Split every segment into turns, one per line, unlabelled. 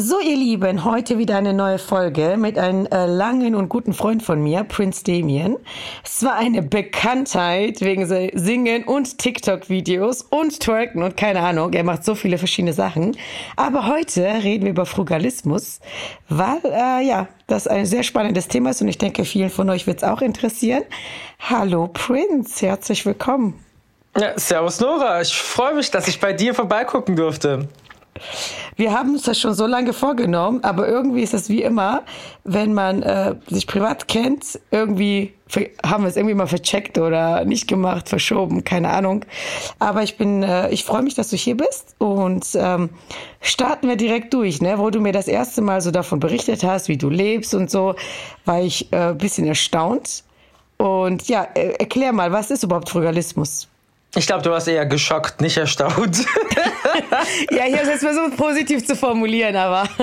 So, ihr Lieben, heute wieder eine neue Folge mit einem äh, langen und guten Freund von mir, Prince Damien. Es war eine Bekanntheit wegen Singen und TikTok-Videos und Twerken und keine Ahnung. Er macht so viele verschiedene Sachen. Aber heute reden wir über Frugalismus, weil, äh, ja, das ein sehr spannendes Thema ist und ich denke, vielen von euch wird es auch interessieren. Hallo Prince, herzlich willkommen.
Ja, servus Nora, ich freue mich, dass ich bei dir vorbeigucken durfte.
Wir haben uns das schon so lange vorgenommen, aber irgendwie ist es wie immer, wenn man äh, sich privat kennt, irgendwie haben wir es irgendwie mal vercheckt oder nicht gemacht, verschoben, keine Ahnung. Aber ich bin, äh, ich freue mich, dass du hier bist und ähm, starten wir direkt durch, ne? Wo du mir das erste Mal so davon berichtet hast, wie du lebst und so, war ich äh, bisschen erstaunt. Und ja, äh, erklär mal, was ist überhaupt Frugalismus?
Ich glaube, du warst eher geschockt, nicht erstaunt.
ja, ich habe es jetzt versucht, positiv zu formulieren, aber.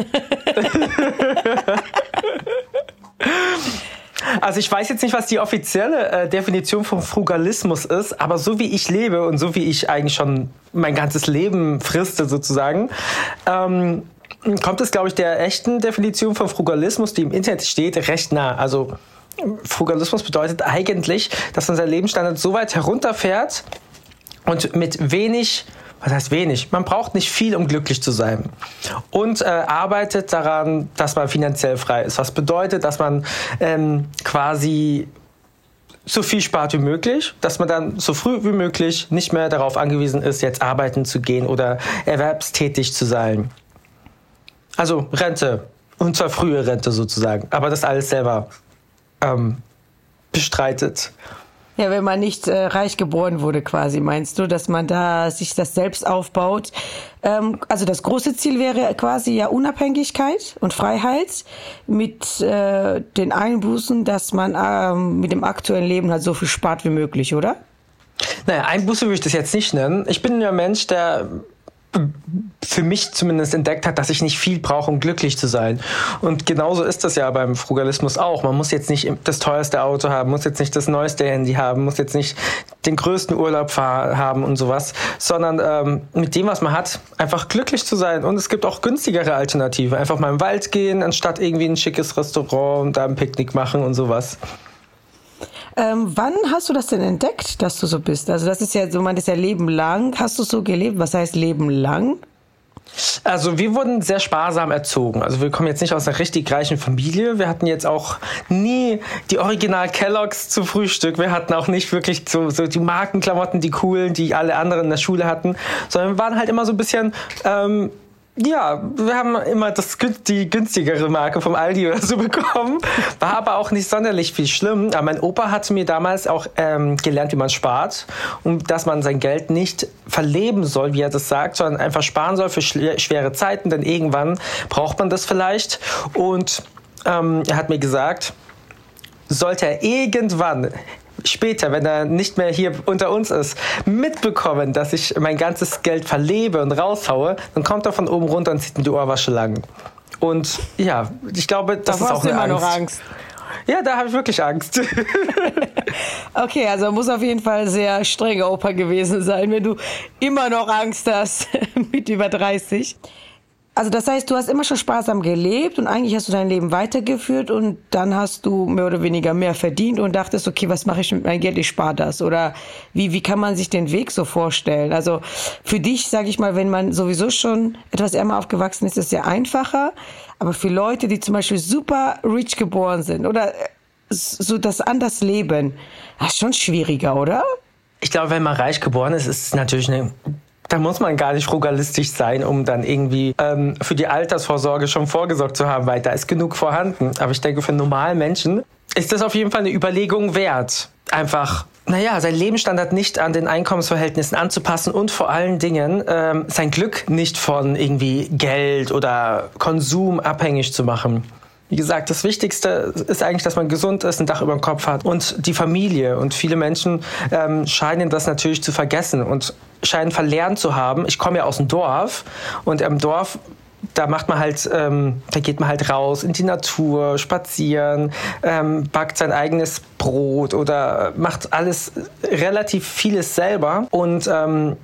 Also ich weiß jetzt nicht, was die offizielle äh, Definition von Frugalismus ist, aber so wie ich lebe und so wie ich eigentlich schon mein ganzes Leben friste sozusagen, ähm, kommt es, glaube ich, der echten Definition von Frugalismus, die im Internet steht, recht nah. Also Frugalismus bedeutet eigentlich, dass man sein Lebensstandard so weit herunterfährt, und mit wenig, was heißt wenig? Man braucht nicht viel, um glücklich zu sein. Und äh, arbeitet daran, dass man finanziell frei ist. Was bedeutet, dass man ähm, quasi so viel spart wie möglich, dass man dann so früh wie möglich nicht mehr darauf angewiesen ist, jetzt arbeiten zu gehen oder erwerbstätig zu sein. Also Rente, und zwar frühe Rente sozusagen, aber das alles selber ähm, bestreitet.
Ja, wenn man nicht äh, reich geboren wurde, quasi, meinst du, dass man da sich das selbst aufbaut? Ähm, also das große Ziel wäre quasi ja Unabhängigkeit und Freiheit mit äh, den Einbußen, dass man ähm, mit dem aktuellen Leben halt so viel spart wie möglich, oder?
Naja, Einbuße würde ich das jetzt nicht nennen. Ich bin ja Mensch, der für mich zumindest entdeckt hat, dass ich nicht viel brauche, um glücklich zu sein. Und genauso ist das ja beim Frugalismus auch. Man muss jetzt nicht das teuerste Auto haben, muss jetzt nicht das neueste Handy haben, muss jetzt nicht den größten Urlaub haben und sowas, sondern ähm, mit dem, was man hat, einfach glücklich zu sein. Und es gibt auch günstigere Alternativen. Einfach mal im Wald gehen, anstatt irgendwie ein schickes Restaurant und da ein Picknick machen und sowas.
Ähm, wann hast du das denn entdeckt, dass du so bist? Also das ist ja, so man ist ja Leben lang. Hast du so gelebt? Was heißt Leben lang?
Also wir wurden sehr sparsam erzogen. Also wir kommen jetzt nicht aus einer richtig reichen Familie. Wir hatten jetzt auch nie die Original Kelloggs zu Frühstück. Wir hatten auch nicht wirklich so, so die Markenklamotten, die coolen, die alle anderen in der Schule hatten, sondern wir waren halt immer so ein bisschen ähm, ja, wir haben immer das, die günstigere Marke vom Aldi oder so bekommen. War aber auch nicht sonderlich viel schlimm. Aber mein Opa hatte mir damals auch ähm, gelernt, wie man spart und dass man sein Geld nicht verleben soll, wie er das sagt, sondern einfach sparen soll für schwere Zeiten, denn irgendwann braucht man das vielleicht. Und ähm, er hat mir gesagt, sollte er irgendwann später, wenn er nicht mehr hier unter uns ist, mitbekommen, dass ich mein ganzes Geld verlebe und raushaue, dann kommt er von oben runter und zieht mir die Ohrwasche lang. Und ja, ich glaube, das
da
ist auch eine
immer
Angst.
noch Angst.
Ja, da habe ich wirklich Angst.
okay, also muss auf jeden Fall sehr strenger Opa gewesen sein, wenn du immer noch Angst hast mit über 30. Also das heißt, du hast immer schon sparsam gelebt und eigentlich hast du dein Leben weitergeführt und dann hast du mehr oder weniger mehr verdient und dachtest, okay, was mache ich mit meinem Geld? Ich spare das. Oder wie, wie kann man sich den Weg so vorstellen? Also für dich, sage ich mal, wenn man sowieso schon etwas ärmer aufgewachsen ist, ist es sehr einfacher. Aber für Leute, die zum Beispiel super rich geboren sind oder so das anders leben, das ist schon schwieriger, oder?
Ich glaube, wenn man reich geboren ist, ist es natürlich eine da muss man gar nicht frugalistisch sein, um dann irgendwie ähm, für die Altersvorsorge schon vorgesorgt zu haben, weil da ist genug vorhanden. Aber ich denke, für normalen Menschen ist das auf jeden Fall eine Überlegung wert. Einfach naja, sein Lebensstandard nicht an den Einkommensverhältnissen anzupassen und vor allen Dingen ähm, sein Glück nicht von irgendwie Geld oder Konsum abhängig zu machen. Wie gesagt, das Wichtigste ist eigentlich, dass man gesund ist, ein Dach über dem Kopf hat und die Familie. Und viele Menschen ähm, scheinen das natürlich zu vergessen und scheinen verlernt zu haben. Ich komme ja aus dem Dorf und im Dorf da macht man halt, ähm, da geht man halt raus in die Natur, spazieren, ähm, backt sein eigenes Brot oder macht alles relativ vieles selber und ähm,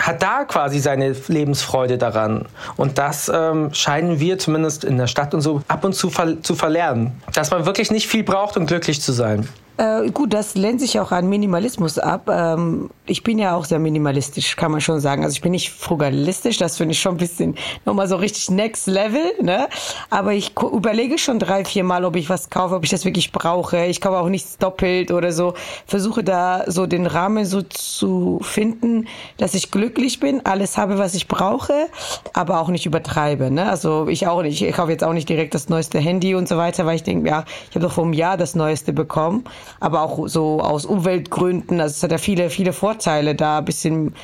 hat da quasi seine Lebensfreude daran. Und das ähm, scheinen wir zumindest in der Stadt und so ab und zu ver zu verlernen. Dass man wirklich nicht viel braucht, um glücklich zu sein.
Äh, gut, das lehnt sich auch an Minimalismus ab. Ähm, ich bin ja auch sehr minimalistisch, kann man schon sagen. Also ich bin nicht frugalistisch, das finde ich schon ein bisschen nochmal so richtig next level, ne? Aber ich überlege schon drei, vier Mal, ob ich was kaufe, ob ich das wirklich brauche. Ich kaufe auch nichts doppelt oder so. Versuche da so den Rahmen so zu finden, dass ich glücklich bin, alles habe, was ich brauche, aber auch nicht übertreibe, ne? Also ich auch nicht. Ich kaufe jetzt auch nicht direkt das neueste Handy und so weiter, weil ich denke, ja, ich habe doch vor einem Jahr das neueste bekommen aber auch so aus Umweltgründen. Also es hat ja viele, viele Vorteile, da ein bisschen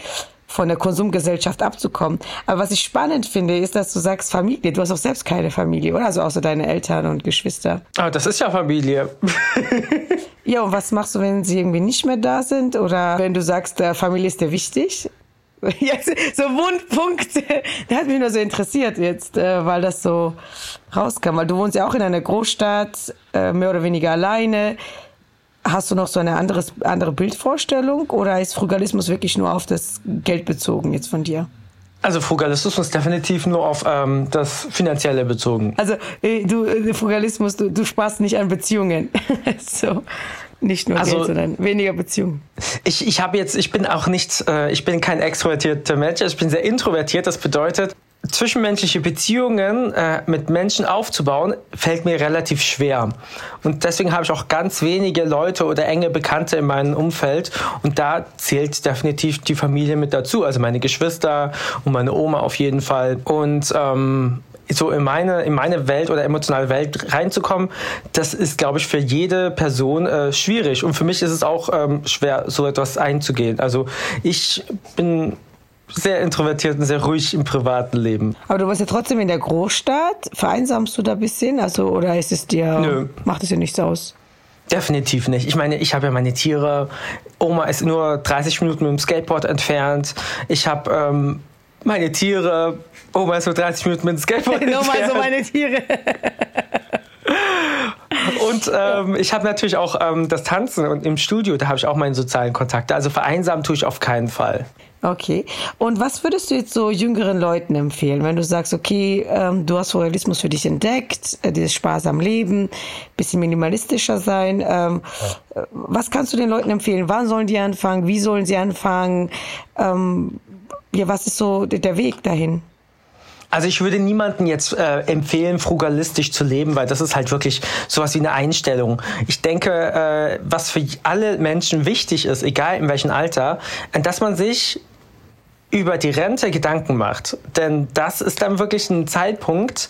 von der Konsumgesellschaft abzukommen. Aber was ich spannend finde, ist, dass du sagst Familie. Du hast auch selbst keine Familie, oder? Also außer deine Eltern und Geschwister.
Ah, das ist ja Familie.
ja, und was machst du, wenn sie irgendwie nicht mehr da sind? Oder wenn du sagst, Familie ist dir wichtig? Jetzt, so Wundpunkte. Das hat mich nur so interessiert jetzt, äh, weil das so rauskam. Weil du wohnst ja auch in einer Großstadt, äh, mehr oder weniger alleine. Hast du noch so eine anderes, andere Bildvorstellung oder ist Frugalismus wirklich nur auf das Geld bezogen jetzt von dir?
Also Frugalismus ist definitiv nur auf ähm, das Finanzielle bezogen.
Also äh, du äh, Frugalismus, du, du sparst nicht an Beziehungen. so. Nicht nur also, Geld, sondern weniger Beziehungen.
Ich, ich habe jetzt, ich bin auch nicht, äh, ich bin kein extrovertierter Mensch, ich bin sehr introvertiert. Das bedeutet, zwischenmenschliche Beziehungen äh, mit Menschen aufzubauen, fällt mir relativ schwer. Und deswegen habe ich auch ganz wenige Leute oder enge Bekannte in meinem Umfeld. Und da zählt definitiv die Familie mit dazu. Also meine Geschwister und meine Oma auf jeden Fall. Und ähm, so in meine, in meine Welt oder emotionale Welt reinzukommen, das ist, glaube ich, für jede Person äh, schwierig. Und für mich ist es auch ähm, schwer, so etwas einzugehen. Also ich bin sehr introvertiert und sehr ruhig im privaten Leben.
Aber du warst ja trotzdem in der Großstadt. Vereinsamst du da ein bisschen? Also, oder ist es dir, Nö. macht es dir nichts aus?
Definitiv nicht. Ich meine, ich habe ja meine Tiere. Oma ist nur 30 Minuten mit dem Skateboard entfernt. Ich habe ähm, meine Tiere. Oma ist nur 30 Minuten mit dem Skateboard entfernt.
Mal so meine Tiere.
Und ähm, ich habe natürlich auch ähm, das Tanzen und im Studio, da habe ich auch meine sozialen Kontakte. Also vereinsamen tue ich auf keinen Fall.
Okay. Und was würdest du jetzt so jüngeren Leuten empfehlen, wenn du sagst, okay, ähm, du hast Realismus für dich entdeckt, äh, dieses sparsam Leben, bisschen minimalistischer sein. Ähm, ja. Was kannst du den Leuten empfehlen? Wann sollen die anfangen? Wie sollen sie anfangen? Ähm, ja, was ist so der Weg dahin?
Also ich würde niemanden jetzt äh, empfehlen, frugalistisch zu leben, weil das ist halt wirklich sowas wie eine Einstellung. Ich denke, äh, was für alle Menschen wichtig ist, egal in welchem Alter, dass man sich über die Rente Gedanken macht. Denn das ist dann wirklich ein Zeitpunkt,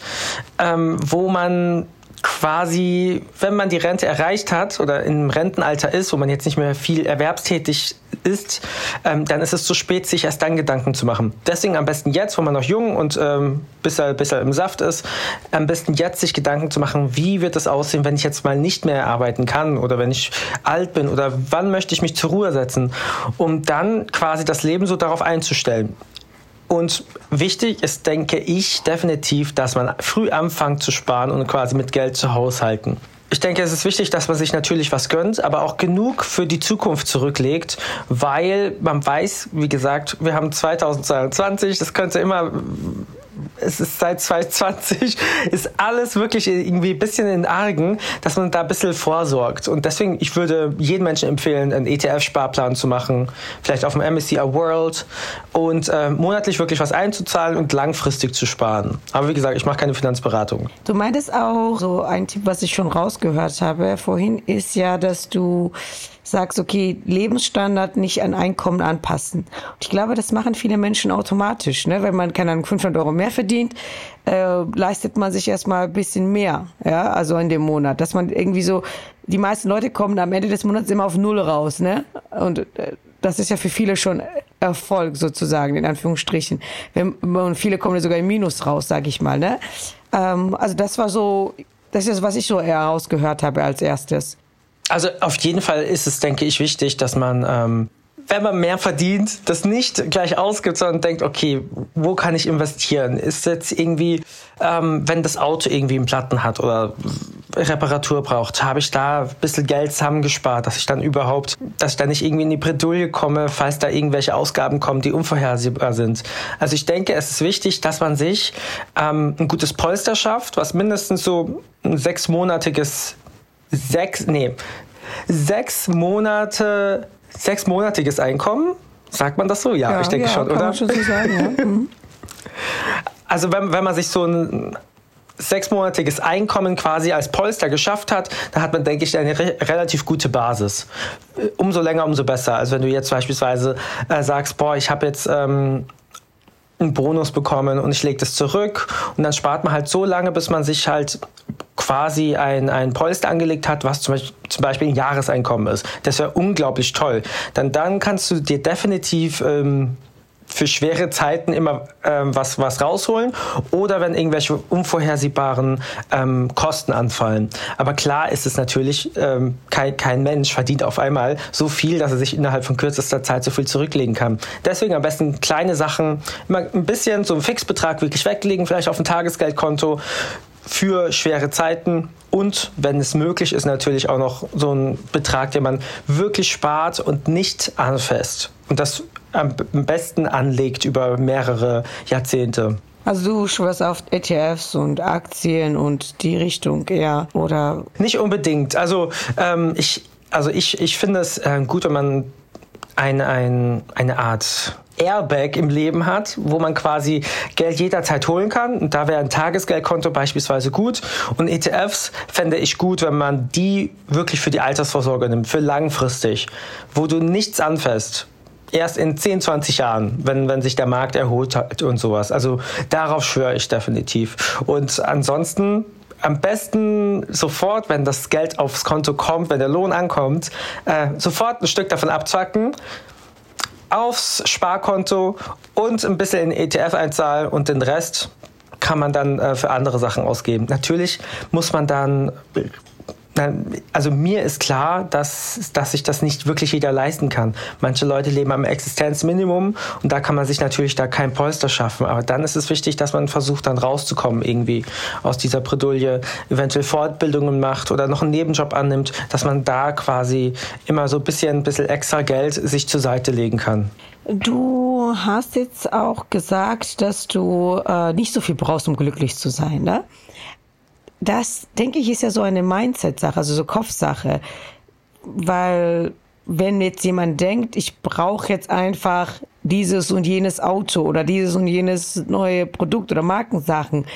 ähm, wo man quasi, wenn man die Rente erreicht hat oder im Rentenalter ist, wo man jetzt nicht mehr viel erwerbstätig ist, ähm, dann ist es zu spät, sich erst dann Gedanken zu machen. Deswegen am besten jetzt, wo man noch jung und ähm, bis, er, bis er im Saft ist, am besten jetzt sich Gedanken zu machen, wie wird es aussehen, wenn ich jetzt mal nicht mehr arbeiten kann oder wenn ich alt bin oder wann möchte ich mich zur Ruhe setzen, um dann quasi das Leben so darauf einzustellen. Und wichtig ist, denke ich, definitiv, dass man früh anfängt zu sparen und quasi mit Geld zu haushalten. Ich denke, es ist wichtig, dass man sich natürlich was gönnt, aber auch genug für die Zukunft zurücklegt, weil man weiß, wie gesagt, wir haben 2022, das könnte immer es ist seit 2020, ist alles wirklich irgendwie ein bisschen in Argen, dass man da ein bisschen vorsorgt. Und deswegen, ich würde jedem Menschen empfehlen, einen ETF-Sparplan zu machen, vielleicht auf dem MSCI World und äh, monatlich wirklich was einzuzahlen und langfristig zu sparen. Aber wie gesagt, ich mache keine Finanzberatung.
Du meintest auch, so ein Tipp, was ich schon rausgehört habe vorhin, ist ja, dass du sagst, okay, Lebensstandard nicht an Einkommen anpassen. Und ich glaube, das machen viele Menschen automatisch. Ne? Wenn man, keine Ahnung, 500 Euro mehr verdient, äh, leistet man sich erstmal ein bisschen mehr, ja, also in dem Monat. Dass man irgendwie so, die meisten Leute kommen am Ende des Monats immer auf Null raus, ne? Und äh, das ist ja für viele schon Erfolg sozusagen, in Anführungsstrichen. Und viele kommen sogar im Minus raus, sage ich mal, ne? Ähm, also das war so, das ist, was ich so eher rausgehört habe als erstes.
Also auf jeden Fall ist es, denke ich, wichtig, dass man ähm, wenn man mehr verdient, das nicht gleich ausgibt, sondern denkt, okay, wo kann ich investieren? Ist jetzt irgendwie, ähm, wenn das Auto irgendwie einen Platten hat oder Reparatur braucht, habe ich da ein bisschen Geld zusammengespart, dass ich dann überhaupt, dass ich da nicht irgendwie in die Bredouille komme, falls da irgendwelche Ausgaben kommen, die unvorhersehbar sind. Also ich denke, es ist wichtig, dass man sich ähm, ein gutes Polster schafft, was mindestens so ein sechsmonatiges, sechs, nee, sechs Monate, sechsmonatiges Einkommen, sagt man das so? Ja, ja ich denke ja, schon, kann oder? Man schon so sagen, ja. Mhm. Also wenn, wenn man sich so ein sechsmonatiges Einkommen quasi als Polster geschafft hat, dann hat man, denke ich, eine re relativ gute Basis. Umso länger, umso besser. Also wenn du jetzt beispielsweise äh, sagst, boah, ich habe jetzt ähm, einen Bonus bekommen und ich lege das zurück und dann spart man halt so lange, bis man sich halt quasi ein, ein Polster angelegt hat, was zum Beispiel, zum Beispiel ein Jahreseinkommen ist. Das wäre unglaublich toll. Dann, dann kannst du dir definitiv ähm, für schwere Zeiten immer ähm, was, was rausholen oder wenn irgendwelche unvorhersehbaren ähm, Kosten anfallen. Aber klar ist es natürlich, ähm, kein, kein Mensch verdient auf einmal so viel, dass er sich innerhalb von kürzester Zeit so viel zurücklegen kann. Deswegen am besten kleine Sachen, immer ein bisschen so einen Fixbetrag wirklich weglegen, vielleicht auf ein Tagesgeldkonto für schwere Zeiten und wenn es möglich ist, natürlich auch noch so ein Betrag, den man wirklich spart und nicht anfasst. Und das am besten anlegt über mehrere Jahrzehnte.
Also du schwörst auf ETFs und Aktien und die Richtung eher, oder?
Nicht unbedingt. Also ähm, ich, also ich, ich finde es äh, gut, wenn man ein, ein, eine Art Airbag im Leben hat, wo man quasi Geld jederzeit holen kann. Und da wäre ein Tagesgeldkonto beispielsweise gut. Und ETFs fände ich gut, wenn man die wirklich für die Altersvorsorge nimmt, für langfristig, wo du nichts anfasst erst in 10, 20 Jahren, wenn, wenn sich der Markt erholt hat und sowas. Also darauf schwöre ich definitiv. Und ansonsten am besten sofort, wenn das Geld aufs Konto kommt, wenn der Lohn ankommt, äh, sofort ein Stück davon abzwacken, aufs Sparkonto und ein bisschen in ETF einzahlen und den Rest kann man dann äh, für andere Sachen ausgeben. Natürlich muss man dann also mir ist klar, dass, dass sich das nicht wirklich jeder leisten kann. Manche Leute leben am Existenzminimum und da kann man sich natürlich da kein Polster schaffen. Aber dann ist es wichtig, dass man versucht, dann rauszukommen irgendwie aus dieser Bredouille, eventuell Fortbildungen macht oder noch einen Nebenjob annimmt, dass man da quasi immer so ein bisschen, ein bisschen extra Geld sich zur Seite legen kann.
Du hast jetzt auch gesagt, dass du äh, nicht so viel brauchst, um glücklich zu sein, ne? Das, denke ich, ist ja so eine Mindset-Sache, also so Kopfsache. Weil wenn jetzt jemand denkt, ich brauche jetzt einfach dieses und jenes Auto oder dieses und jenes neue Produkt oder Markensachen,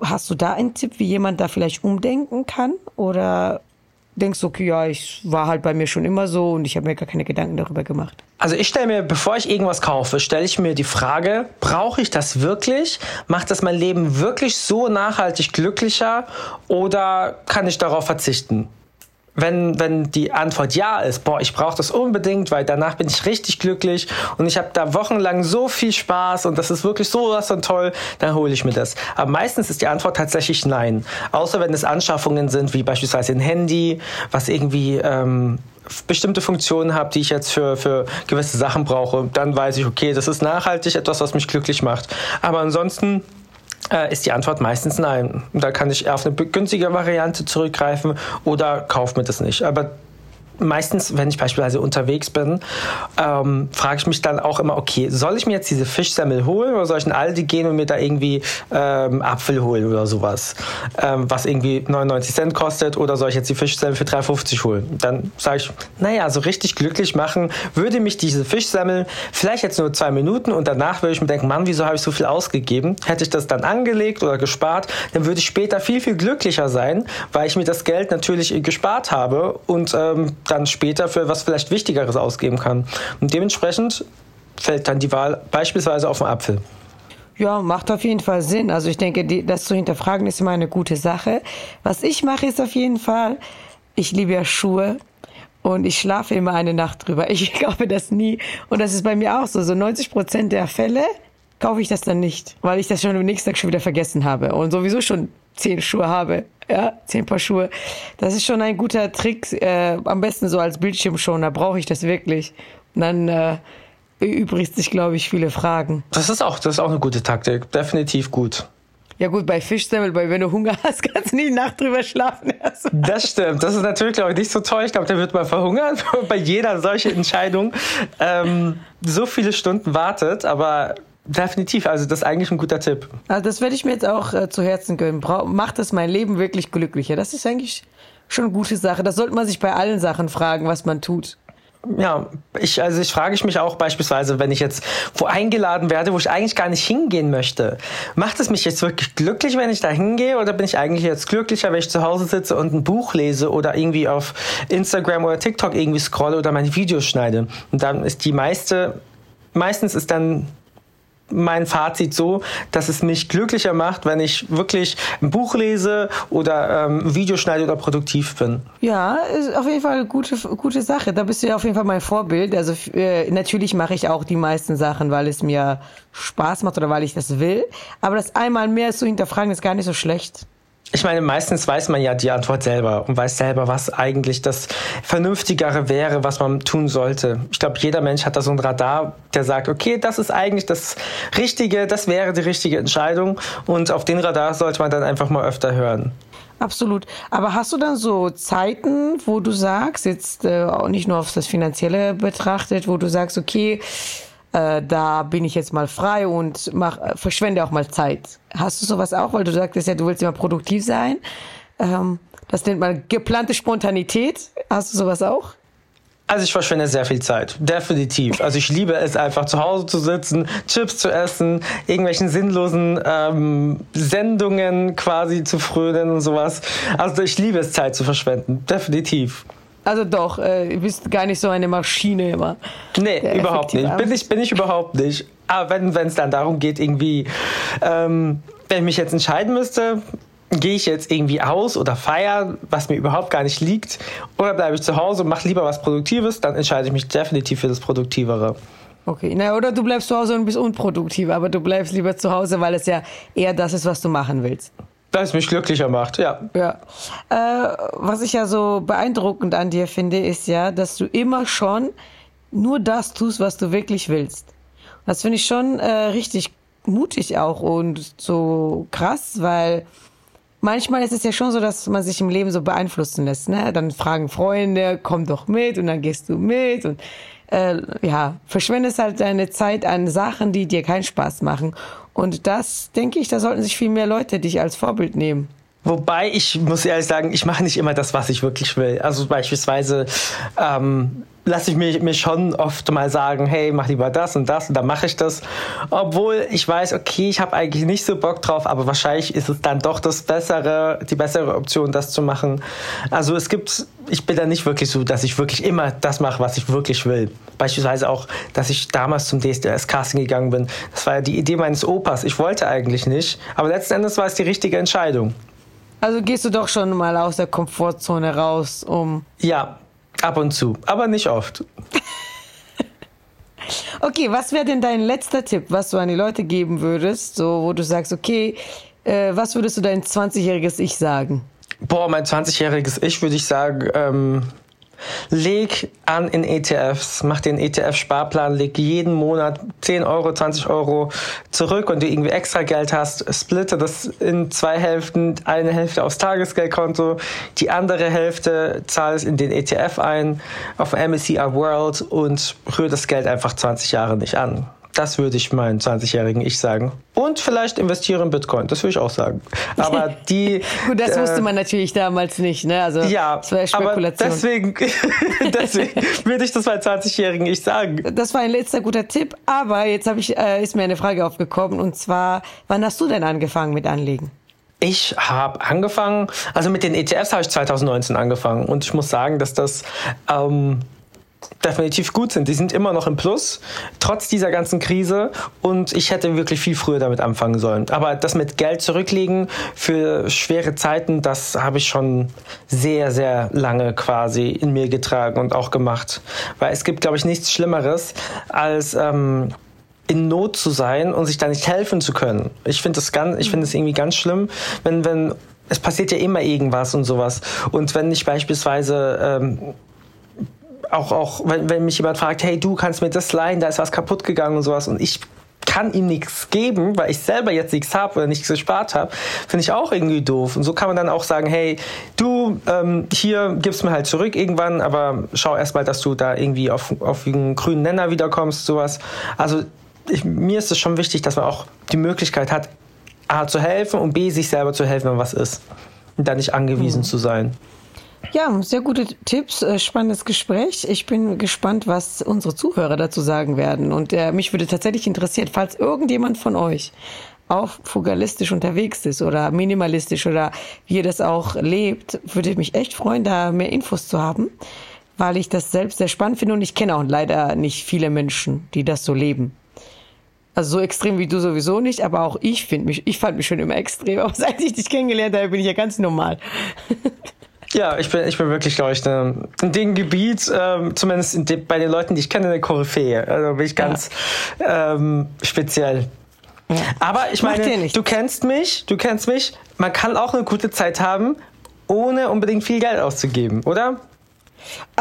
hast du da einen Tipp, wie jemand da vielleicht umdenken kann? Oder denkst, okay, ja, ich war halt bei mir schon immer so und ich habe mir gar keine Gedanken darüber gemacht?
Also ich stelle mir, bevor ich irgendwas kaufe, stelle ich mir die Frage, brauche ich das wirklich? Macht das mein Leben wirklich so nachhaltig glücklicher oder kann ich darauf verzichten? Wenn, wenn die Antwort ja ist, boah, ich brauche das unbedingt, weil danach bin ich richtig glücklich und ich habe da wochenlang so viel Spaß und das ist wirklich so was und toll, dann hole ich mir das. Aber meistens ist die Antwort tatsächlich nein. Außer wenn es Anschaffungen sind, wie beispielsweise ein Handy, was irgendwie ähm, bestimmte Funktionen habe, die ich jetzt für, für gewisse Sachen brauche, dann weiß ich, okay, das ist nachhaltig etwas, was mich glücklich macht. Aber ansonsten äh, ist die Antwort meistens nein. Da kann ich auf eine günstige Variante zurückgreifen oder kauf mir das nicht. Aber meistens, wenn ich beispielsweise unterwegs bin, ähm, frage ich mich dann auch immer, okay, soll ich mir jetzt diese Fischsemmel holen oder soll ich in Aldi gehen und mir da irgendwie ähm, Apfel holen oder sowas, ähm, was irgendwie 99 Cent kostet oder soll ich jetzt die Fischsemmel für 3,50 holen? Dann sage ich, naja, so richtig glücklich machen würde mich diese Fischsemmel vielleicht jetzt nur zwei Minuten und danach würde ich mir denken, Mann, wieso habe ich so viel ausgegeben? Hätte ich das dann angelegt oder gespart, dann würde ich später viel, viel glücklicher sein, weil ich mir das Geld natürlich gespart habe und ähm, dann später für was vielleicht Wichtigeres ausgeben kann. Und dementsprechend fällt dann die Wahl beispielsweise auf den Apfel.
Ja, macht auf jeden Fall Sinn. Also ich denke, die, das zu hinterfragen ist immer eine gute Sache. Was ich mache, ist auf jeden Fall, ich liebe ja Schuhe und ich schlafe immer eine Nacht drüber. Ich kaufe das nie und das ist bei mir auch so. So 90 Prozent der Fälle kaufe ich das dann nicht, weil ich das schon am nächsten Tag schon wieder vergessen habe und sowieso schon zehn Schuhe habe. Ja, zehn Paar Schuhe. Das ist schon ein guter Trick. Äh, am besten so als Bildschirmschoner brauche ich das wirklich. Dann äh, übrigt sich, glaube ich, viele Fragen.
Das ist auch, das ist auch eine gute Taktik. Definitiv gut.
Ja gut, bei Fischsemmel, weil wenn du Hunger hast, kannst du nicht Nacht drüber schlafen.
Das stimmt. Das ist natürlich, glaube ich, nicht so toll. Ich glaube, da wird man verhungern bei jeder solchen Entscheidung. Ähm, so viele Stunden wartet, aber definitiv. Also das ist eigentlich ein guter Tipp.
Also das werde ich mir jetzt auch äh, zu Herzen gönnen. Bra macht es mein Leben wirklich glücklicher. Das ist eigentlich schon eine gute Sache. Das sollte man sich bei allen Sachen fragen, was man tut
ja, ich, also ich frage ich mich auch beispielsweise, wenn ich jetzt wo eingeladen werde, wo ich eigentlich gar nicht hingehen möchte. Macht es mich jetzt wirklich glücklich, wenn ich da hingehe oder bin ich eigentlich jetzt glücklicher, wenn ich zu Hause sitze und ein Buch lese oder irgendwie auf Instagram oder TikTok irgendwie scrolle oder meine Videos schneide? Und dann ist die meiste, meistens ist dann mein Fazit so, dass es mich glücklicher macht, wenn ich wirklich ein Buch lese oder ähm, Video schneide oder produktiv bin.
Ja, ist auf jeden Fall eine gute, gute Sache. Da bist du ja auf jeden Fall mein Vorbild. Also äh, natürlich mache ich auch die meisten Sachen, weil es mir Spaß macht oder weil ich das will. Aber das einmal mehr zu hinterfragen ist gar nicht so schlecht.
Ich meine, meistens weiß man ja die Antwort selber und weiß selber, was eigentlich das Vernünftigere wäre, was man tun sollte. Ich glaube, jeder Mensch hat da so ein Radar, der sagt, okay, das ist eigentlich das Richtige, das wäre die richtige Entscheidung und auf den Radar sollte man dann einfach mal öfter hören.
Absolut. Aber hast du dann so Zeiten, wo du sagst, jetzt äh, auch nicht nur auf das Finanzielle betrachtet, wo du sagst, okay, äh, da bin ich jetzt mal frei und mach, äh, verschwende auch mal Zeit. Hast du sowas auch? Weil du sagtest ja, du willst immer produktiv sein. Ähm, das nennt man geplante Spontanität. Hast du sowas auch?
Also ich verschwende sehr viel Zeit, definitiv. Also ich liebe es einfach zu Hause zu sitzen, Chips zu essen, irgendwelchen sinnlosen ähm, Sendungen quasi zu frönen und sowas. Also ich liebe es, Zeit zu verschwenden, definitiv.
Also doch, äh, du bist gar nicht so eine Maschine immer.
Nee, überhaupt nicht. Bin ich, bin ich überhaupt nicht. Aber wenn es dann darum geht, irgendwie, ähm, wenn ich mich jetzt entscheiden müsste, gehe ich jetzt irgendwie aus oder feiern, was mir überhaupt gar nicht liegt, oder bleibe ich zu Hause und mache lieber was Produktives, dann entscheide ich mich definitiv für das Produktivere.
Okay, na, oder du bleibst zu Hause und bist unproduktiv, aber du bleibst lieber zu Hause, weil es ja eher das ist, was du machen willst.
Es mich glücklicher macht, ja.
Ja. Äh, was ich ja so beeindruckend an dir finde, ist ja, dass du immer schon nur das tust, was du wirklich willst. Das finde ich schon äh, richtig mutig auch und so krass, weil manchmal ist es ja schon so, dass man sich im Leben so beeinflussen lässt. Ne? Dann fragen Freunde, komm doch mit und dann gehst du mit und äh, ja, verschwendest halt deine Zeit an Sachen, die dir keinen Spaß machen. Und das, denke ich, da sollten sich viel mehr Leute dich als Vorbild nehmen.
Wobei ich muss ehrlich sagen, ich mache nicht immer das, was ich wirklich will. Also beispielsweise ähm, lasse ich mir, mir schon oft mal sagen, hey, mach lieber das und das und dann mache ich das. Obwohl ich weiß, okay, ich habe eigentlich nicht so Bock drauf, aber wahrscheinlich ist es dann doch das bessere, die bessere Option, das zu machen. Also es gibt, ich bin da nicht wirklich so, dass ich wirklich immer das mache, was ich wirklich will. Beispielsweise auch, dass ich damals zum DSDS-Casting gegangen bin. Das war ja die Idee meines Opas. Ich wollte eigentlich nicht, aber letzten Endes war es die richtige Entscheidung.
Also gehst du doch schon mal aus der Komfortzone raus, um.
Ja, ab und zu, aber nicht oft.
okay, was wäre denn dein letzter Tipp, was du an die Leute geben würdest, so wo du sagst, okay, äh, was würdest du dein 20-jähriges Ich sagen?
Boah, mein 20-jähriges Ich würde ich sagen, ähm, Leg an in ETFs, mach den ETF-Sparplan, leg jeden Monat 10 Euro, 20 Euro zurück und du irgendwie extra Geld hast, splitte das in zwei Hälften, eine Hälfte aufs Tagesgeldkonto, die andere Hälfte zahlst in den ETF ein, auf MSCI World und rühr das Geld einfach 20 Jahre nicht an. Das würde ich meinen 20-jährigen Ich sagen. Und vielleicht investiere in Bitcoin, das würde ich auch sagen. Aber die.
Gut, das äh, wusste man natürlich damals nicht, ne? Also,
ja, das war Spekulation. Aber deswegen, deswegen würde ich das meinen 20-jährigen Ich sagen.
Das war ein letzter guter Tipp, aber jetzt ich, äh, ist mir eine Frage aufgekommen und zwar, wann hast du denn angefangen mit Anlegen?
Ich habe angefangen, also mit den ETFs habe ich 2019 angefangen und ich muss sagen, dass das ähm, definitiv gut sind. Die sind immer noch im Plus, trotz dieser ganzen Krise. Und ich hätte wirklich viel früher damit anfangen sollen. Aber das mit Geld zurücklegen für schwere Zeiten, das habe ich schon sehr, sehr lange quasi in mir getragen und auch gemacht. Weil es gibt, glaube ich, nichts Schlimmeres als ähm, in Not zu sein und sich da nicht helfen zu können. Ich finde das ganz, ich finde es irgendwie ganz schlimm, wenn, wenn es passiert ja immer irgendwas und sowas. Und wenn ich beispielsweise ähm, auch, auch wenn, wenn mich jemand fragt, hey, du kannst mir das leihen, da ist was kaputt gegangen und sowas und ich kann ihm nichts geben, weil ich selber jetzt nichts habe oder nichts gespart habe, finde ich auch irgendwie doof. Und so kann man dann auch sagen, hey, du, ähm, hier gibst mir halt zurück irgendwann, aber schau erstmal, dass du da irgendwie auf, auf einen grünen Nenner wiederkommst, sowas. Also ich, mir ist es schon wichtig, dass man auch die Möglichkeit hat, A, zu helfen und B, sich selber zu helfen, wenn was ist. Und da nicht angewiesen mhm. zu sein.
Ja, sehr gute Tipps, äh, spannendes Gespräch. Ich bin gespannt, was unsere Zuhörer dazu sagen werden. Und äh, mich würde tatsächlich interessieren, falls irgendjemand von euch auch fugalistisch unterwegs ist oder minimalistisch oder wie ihr das auch lebt, würde ich mich echt freuen, da mehr Infos zu haben, weil ich das selbst sehr spannend finde und ich kenne auch leider nicht viele Menschen, die das so leben. Also so extrem wie du sowieso nicht, aber auch ich finde mich, ich fand mich schon immer extrem. Aber seit ich dich kennengelernt habe, bin ich ja ganz normal.
Ja, ich bin, ich bin wirklich, glaube ich, ne, in dem Gebiet, ähm, zumindest de, bei den Leuten, die ich kenne, eine Koryphäe. Also bin ich ganz ja. ähm, speziell. Ja. Aber ich meine, du kennst mich, du kennst mich. Man kann auch eine gute Zeit haben, ohne unbedingt viel Geld auszugeben, oder?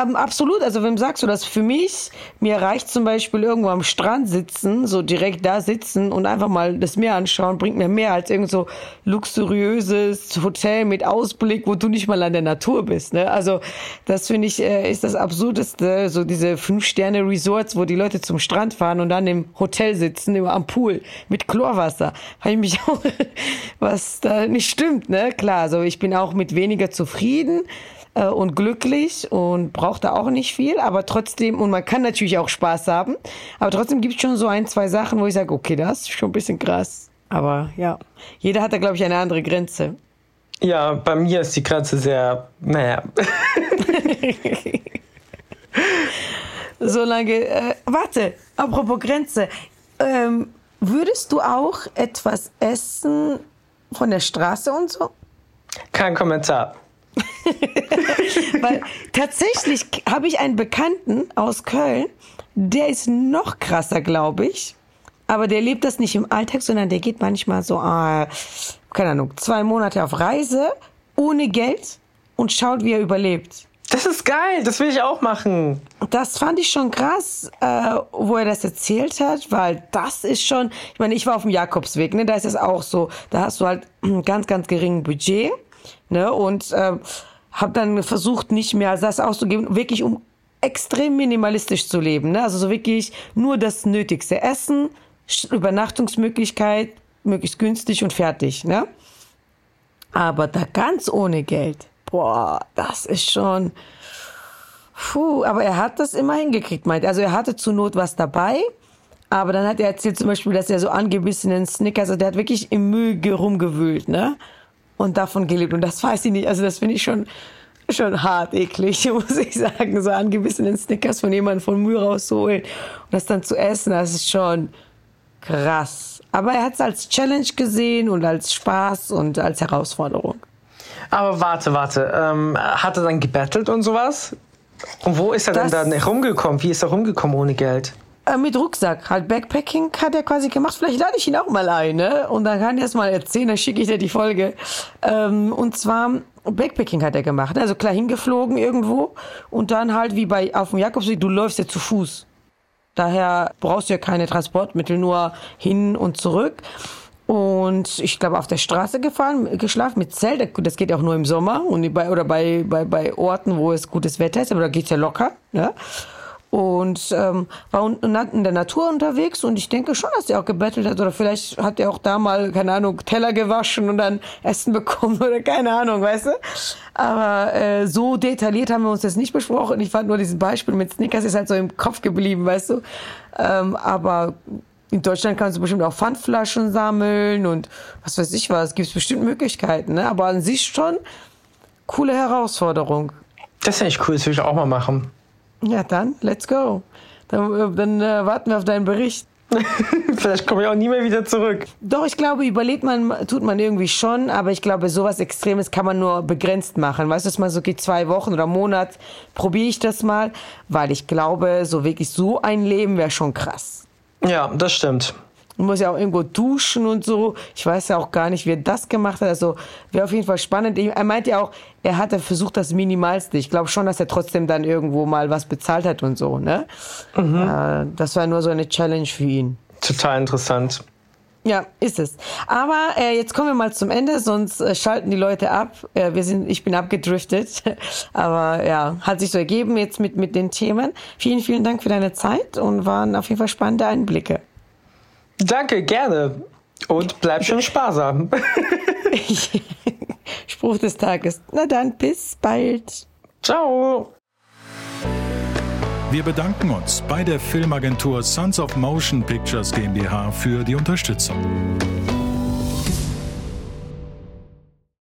Ähm, absolut. Also, wem sagst du das? Für mich, mir reicht zum Beispiel irgendwo am Strand sitzen, so direkt da sitzen und einfach mal das Meer anschauen, bringt mir mehr als irgend so luxuriöses Hotel mit Ausblick, wo du nicht mal an der Natur bist. Ne? Also, das finde ich, äh, ist das Absurdeste. So diese Fünf-Sterne-Resorts, wo die Leute zum Strand fahren und dann im Hotel sitzen, immer am Pool mit Chlorwasser. Habe ich mich auch, was da nicht stimmt, ne? Klar, also ich bin auch mit weniger zufrieden äh, und glücklich und braucht da auch nicht viel, aber trotzdem, und man kann natürlich auch Spaß haben, aber trotzdem gibt es schon so ein, zwei Sachen, wo ich sage, okay, das ist schon ein bisschen krass. Aber ja, jeder hat da, glaube ich, eine andere Grenze.
Ja, bei mir ist die Grenze sehr, naja.
Solange, äh, warte, apropos Grenze. Ähm, würdest du auch etwas essen von der Straße und so?
Kein Kommentar.
Weil tatsächlich habe ich einen Bekannten aus Köln, der ist noch krasser, glaube ich. Aber der lebt das nicht im Alltag, sondern der geht manchmal so, äh, keine Ahnung, zwei Monate auf Reise ohne Geld und schaut, wie er überlebt.
Das ist geil, das will ich auch machen.
Das fand ich schon krass, äh, wo er das erzählt hat, weil das ist schon, ich meine, ich war auf dem Jakobsweg, ne, da ist es auch so, da hast du halt ein ganz, ganz geringen Budget Ne? Und äh, habe dann versucht, nicht mehr das auszugeben, wirklich um extrem minimalistisch zu leben. Ne? Also so wirklich nur das Nötigste. Essen, Übernachtungsmöglichkeit, möglichst günstig und fertig. Ne? Aber da ganz ohne Geld, boah, das ist schon. Puh, aber er hat das immer hingekriegt, meint. Also er hatte zur Not was dabei, aber dann hat er erzählt zum Beispiel, dass er so angebissenen Snickers, also der hat wirklich im Müll rumgewühlt, ne? Und davon gelebt. Und das weiß ich nicht. Also das finde ich schon, schon hart eklig, muss ich sagen. So angebissenen Snickers von jemandem von Mühe rauszuholen und das dann zu essen, das ist schon krass. Aber er hat es als Challenge gesehen und als Spaß und als Herausforderung.
Aber warte, warte. Ähm, hat er dann gebettelt und sowas? Und wo ist er das, denn dann rumgekommen? Wie ist er rumgekommen ohne Geld?
Äh, mit Rucksack, halt Backpacking hat er quasi gemacht. Vielleicht lade ich ihn auch mal ein, ne? Und dann kann er es mal erzählen, dann schicke ich dir die Folge. Ähm, und zwar Backpacking hat er gemacht. Also klar hingeflogen irgendwo und dann halt wie bei auf dem Jakobsweg, du läufst ja zu Fuß. Daher brauchst du ja keine Transportmittel, nur hin und zurück. Und ich glaube, auf der Straße gefahren, geschlafen mit Zelt. Das geht auch nur im Sommer und bei, oder bei, bei, bei Orten, wo es gutes Wetter ist, aber da geht's ja locker. Ja? Und ähm, war in der Natur unterwegs und ich denke schon, dass er auch gebettelt hat oder vielleicht hat er auch da mal, keine Ahnung, Teller gewaschen und dann Essen bekommen oder keine Ahnung, weißt du? Aber äh, so detailliert haben wir uns das nicht besprochen. Ich fand nur dieses Beispiel mit Snickers ist halt so im Kopf geblieben, weißt du? Ähm, aber in Deutschland kannst du bestimmt auch Pfandflaschen sammeln und was weiß ich was, gibt es bestimmt Möglichkeiten, ne? Aber an sich schon coole Herausforderung.
Das finde ich cool, das will ich auch mal machen.
Ja, dann, let's go. Dann, äh, dann äh, warten wir auf deinen Bericht.
Vielleicht komme ich auch nie mehr wieder zurück.
Doch, ich glaube, überlegt man, tut man irgendwie schon, aber ich glaube, sowas Extremes kann man nur begrenzt machen. Weißt du, dass man so geht zwei Wochen oder Monat, probiere ich das mal, weil ich glaube, so wirklich so ein Leben wäre schon krass.
Ja, das stimmt.
Man muss ja auch irgendwo duschen und so. Ich weiß ja auch gar nicht, wie er das gemacht hat. Also wäre auf jeden Fall spannend. Er meint ja auch, er hatte versucht das Minimalste. Ich glaube schon, dass er trotzdem dann irgendwo mal was bezahlt hat und so. Ne? Mhm. Äh, das war nur so eine Challenge für ihn.
Total interessant.
Ja, ist es. Aber äh, jetzt kommen wir mal zum Ende, sonst äh, schalten die Leute ab. Äh, wir sind, ich bin abgedriftet. Aber ja, hat sich so ergeben jetzt mit, mit den Themen. Vielen, vielen Dank für deine Zeit und waren auf jeden Fall spannende Einblicke.
Danke, gerne. Und bleib schön sparsam.
Spruch des Tages. Na dann, bis bald.
Ciao.
Wir bedanken uns bei der Filmagentur Sons of Motion Pictures GmbH für die Unterstützung.